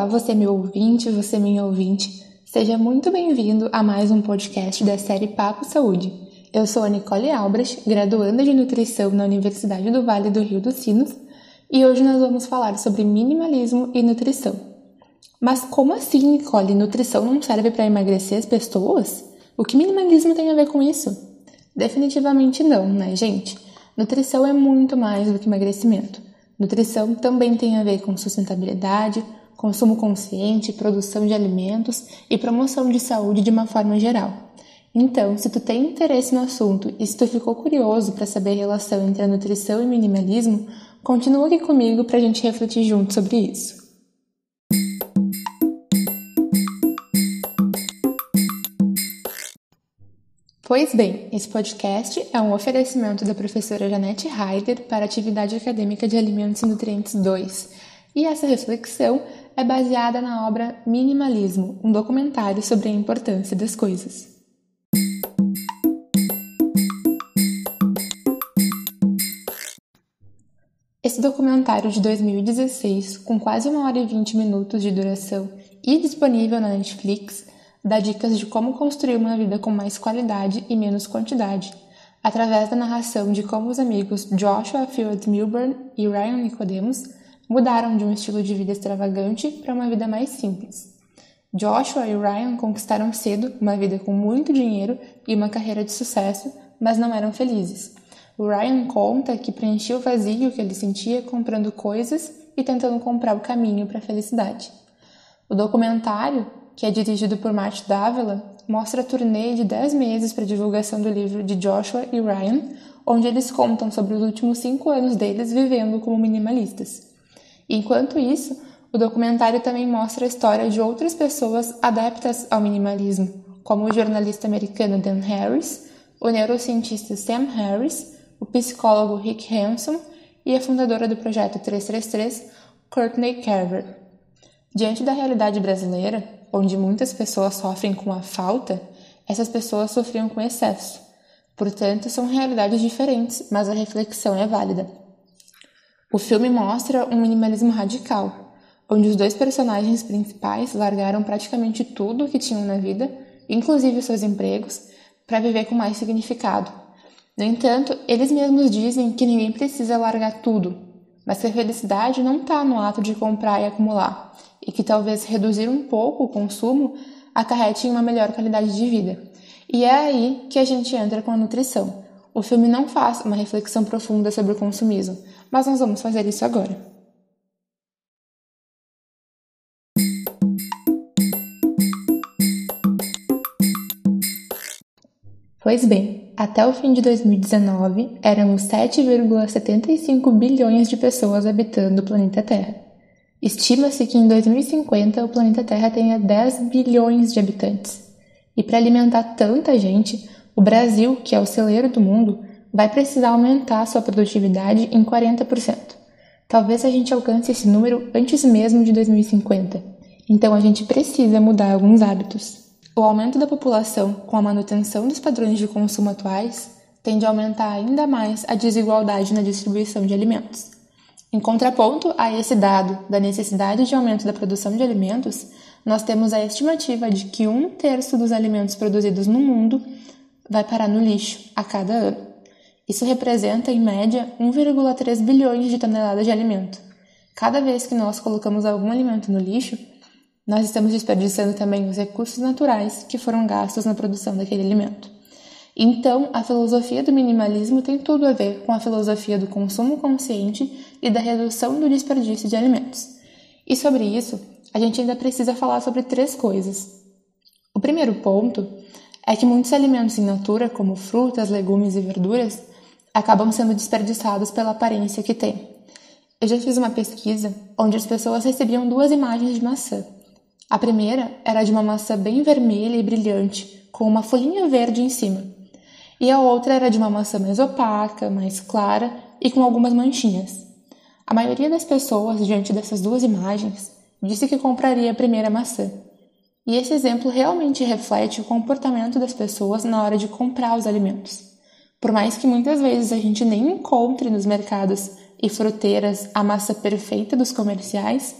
Olá, você meu ouvinte, você minha ouvinte. Seja muito bem-vindo a mais um podcast da série Papo Saúde. Eu sou a Nicole Albrecht, graduanda de nutrição na Universidade do Vale do Rio dos Sinos, e hoje nós vamos falar sobre minimalismo e nutrição. Mas como assim, Nicole? Nutrição não serve para emagrecer as pessoas? O que minimalismo tem a ver com isso? Definitivamente não, né, gente? Nutrição é muito mais do que emagrecimento. Nutrição também tem a ver com sustentabilidade, consumo consciente, produção de alimentos e promoção de saúde de uma forma geral. Então, se tu tem interesse no assunto e se tu ficou curioso para saber a relação entre a nutrição e minimalismo, continua aqui comigo para a gente refletir junto sobre isso. Pois bem, esse podcast é um oferecimento da professora Janete Heider para a atividade acadêmica de Alimentos e Nutrientes 2. E essa reflexão é baseada na obra Minimalismo, um documentário sobre a importância das coisas. Esse documentário de 2016, com quase uma hora e vinte minutos de duração e disponível na Netflix, dá dicas de como construir uma vida com mais qualidade e menos quantidade, através da narração de como os amigos Joshua Field Milburn e Ryan Nicodemus mudaram de um estilo de vida extravagante para uma vida mais simples. Joshua e Ryan conquistaram cedo uma vida com muito dinheiro e uma carreira de sucesso, mas não eram felizes. O Ryan conta que preencheu o vazio que ele sentia comprando coisas e tentando comprar o caminho para a felicidade. O documentário que é dirigido por Matt Davila, mostra a turnê de 10 meses para divulgação do livro de Joshua e Ryan, onde eles contam sobre os últimos cinco anos deles vivendo como minimalistas. Enquanto isso, o documentário também mostra a história de outras pessoas adeptas ao minimalismo, como o jornalista americano Dan Harris, o neurocientista Sam Harris, o psicólogo Rick Hanson e a fundadora do projeto 333, Courtney Carver. Diante da realidade brasileira, onde muitas pessoas sofrem com a falta, essas pessoas sofriam com excesso. Portanto, são realidades diferentes, mas a reflexão é válida. O filme mostra um minimalismo radical, onde os dois personagens principais largaram praticamente tudo o que tinham na vida, inclusive seus empregos, para viver com mais significado. No entanto, eles mesmos dizem que ninguém precisa largar tudo, mas que a felicidade não está no ato de comprar e acumular, e que talvez reduzir um pouco o consumo acarrete em uma melhor qualidade de vida. E é aí que a gente entra com a nutrição. O filme não faz uma reflexão profunda sobre o consumismo, mas nós vamos fazer isso agora. Pois bem, até o fim de 2019, éramos 7,75 bilhões de pessoas habitando o planeta Terra. Estima-se que em 2050 o planeta Terra tenha 10 bilhões de habitantes. E para alimentar tanta gente, o Brasil, que é o celeiro do mundo, vai precisar aumentar sua produtividade em 40%. Talvez a gente alcance esse número antes mesmo de 2050. Então a gente precisa mudar alguns hábitos. O aumento da população com a manutenção dos padrões de consumo atuais tende a aumentar ainda mais a desigualdade na distribuição de alimentos. Em contraponto a esse dado da necessidade de aumento da produção de alimentos, nós temos a estimativa de que um terço dos alimentos produzidos no mundo vai parar no lixo a cada ano. Isso representa, em média, 1,3 bilhões de toneladas de alimento. Cada vez que nós colocamos algum alimento no lixo, nós estamos desperdiçando também os recursos naturais que foram gastos na produção daquele alimento. Então, a filosofia do minimalismo tem tudo a ver com a filosofia do consumo consciente e da redução do desperdício de alimentos. E sobre isso, a gente ainda precisa falar sobre três coisas. O primeiro ponto é que muitos alimentos in natura, como frutas, legumes e verduras, acabam sendo desperdiçados pela aparência que têm. Eu já fiz uma pesquisa onde as pessoas recebiam duas imagens de maçã. A primeira era de uma maçã bem vermelha e brilhante, com uma folhinha verde em cima. E a outra era de uma maçã mais opaca, mais clara e com algumas manchinhas. A maioria das pessoas, diante dessas duas imagens, disse que compraria a primeira maçã. E esse exemplo realmente reflete o comportamento das pessoas na hora de comprar os alimentos. Por mais que muitas vezes a gente nem encontre nos mercados e fruteiras a massa perfeita dos comerciais,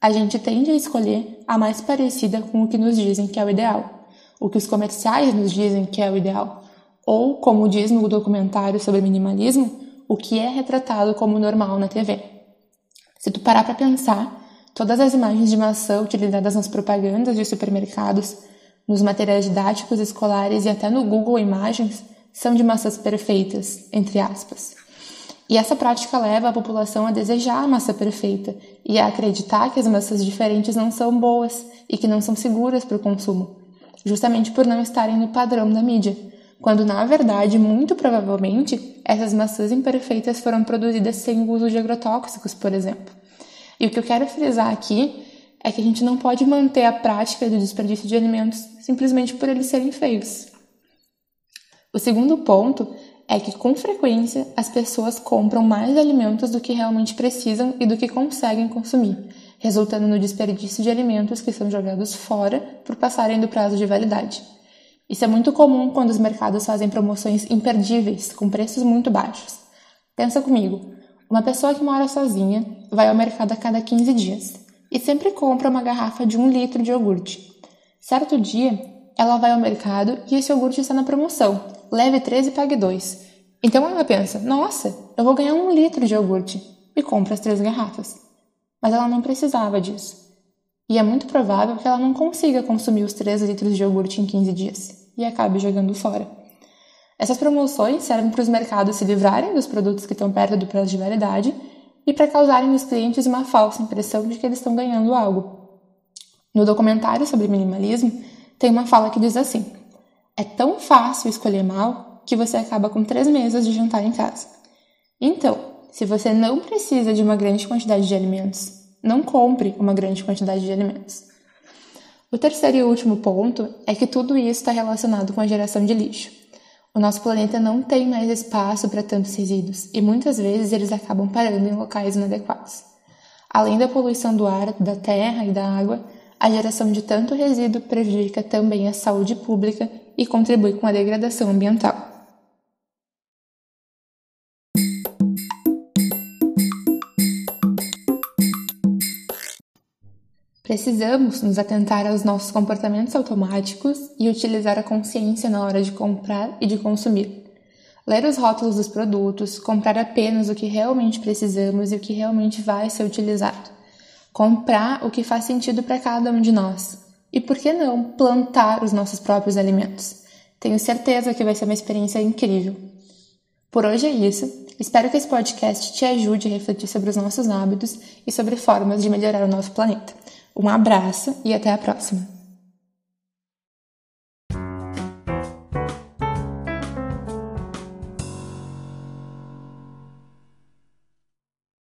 a gente tende a escolher a mais parecida com o que nos dizem que é o ideal, o que os comerciais nos dizem que é o ideal, ou, como diz no documentário sobre minimalismo, o que é retratado como normal na TV. Se tu parar para pensar, todas as imagens de maçã utilizadas nas propagandas de supermercados, nos materiais didáticos escolares e até no Google Imagens são de maçãs perfeitas, entre aspas. E essa prática leva a população a desejar a massa perfeita e a acreditar que as massas diferentes não são boas e que não são seguras para o consumo, justamente por não estarem no padrão da mídia, quando na verdade, muito provavelmente, essas maçãs imperfeitas foram produzidas sem o uso de agrotóxicos, por exemplo. E o que eu quero frisar aqui é que a gente não pode manter a prática do desperdício de alimentos simplesmente por eles serem feios. O segundo ponto é que com frequência as pessoas compram mais alimentos do que realmente precisam e do que conseguem consumir, resultando no desperdício de alimentos que são jogados fora por passarem do prazo de validade. Isso é muito comum quando os mercados fazem promoções imperdíveis, com preços muito baixos. Pensa comigo, uma pessoa que mora sozinha vai ao mercado a cada 15 dias e sempre compra uma garrafa de um litro de iogurte. Certo dia, ela vai ao mercado e esse iogurte está na promoção, leve 3 e pague 2. Então ela pensa: nossa, eu vou ganhar um litro de iogurte e compra as três garrafas. Mas ela não precisava disso. E é muito provável que ela não consiga consumir os 3 litros de iogurte em 15 dias e acabe jogando fora. Essas promoções servem para os mercados se livrarem dos produtos que estão perto do prazo de validade e para causarem nos clientes uma falsa impressão de que eles estão ganhando algo. No documentário sobre minimalismo, tem uma fala que diz assim: é tão fácil escolher mal que você acaba com três mesas de jantar em casa. Então, se você não precisa de uma grande quantidade de alimentos, não compre uma grande quantidade de alimentos. O terceiro e último ponto é que tudo isso está relacionado com a geração de lixo. O nosso planeta não tem mais espaço para tantos resíduos e muitas vezes eles acabam parando em locais inadequados. Além da poluição do ar, da terra e da água, a geração de tanto resíduo prejudica também a saúde pública e contribui com a degradação ambiental. Precisamos nos atentar aos nossos comportamentos automáticos e utilizar a consciência na hora de comprar e de consumir. Ler os rótulos dos produtos, comprar apenas o que realmente precisamos e o que realmente vai ser utilizado comprar o que faz sentido para cada um de nós. E por que não plantar os nossos próprios alimentos? Tenho certeza que vai ser uma experiência incrível. Por hoje é isso. Espero que esse podcast te ajude a refletir sobre os nossos hábitos e sobre formas de melhorar o nosso planeta. Um abraço e até a próxima!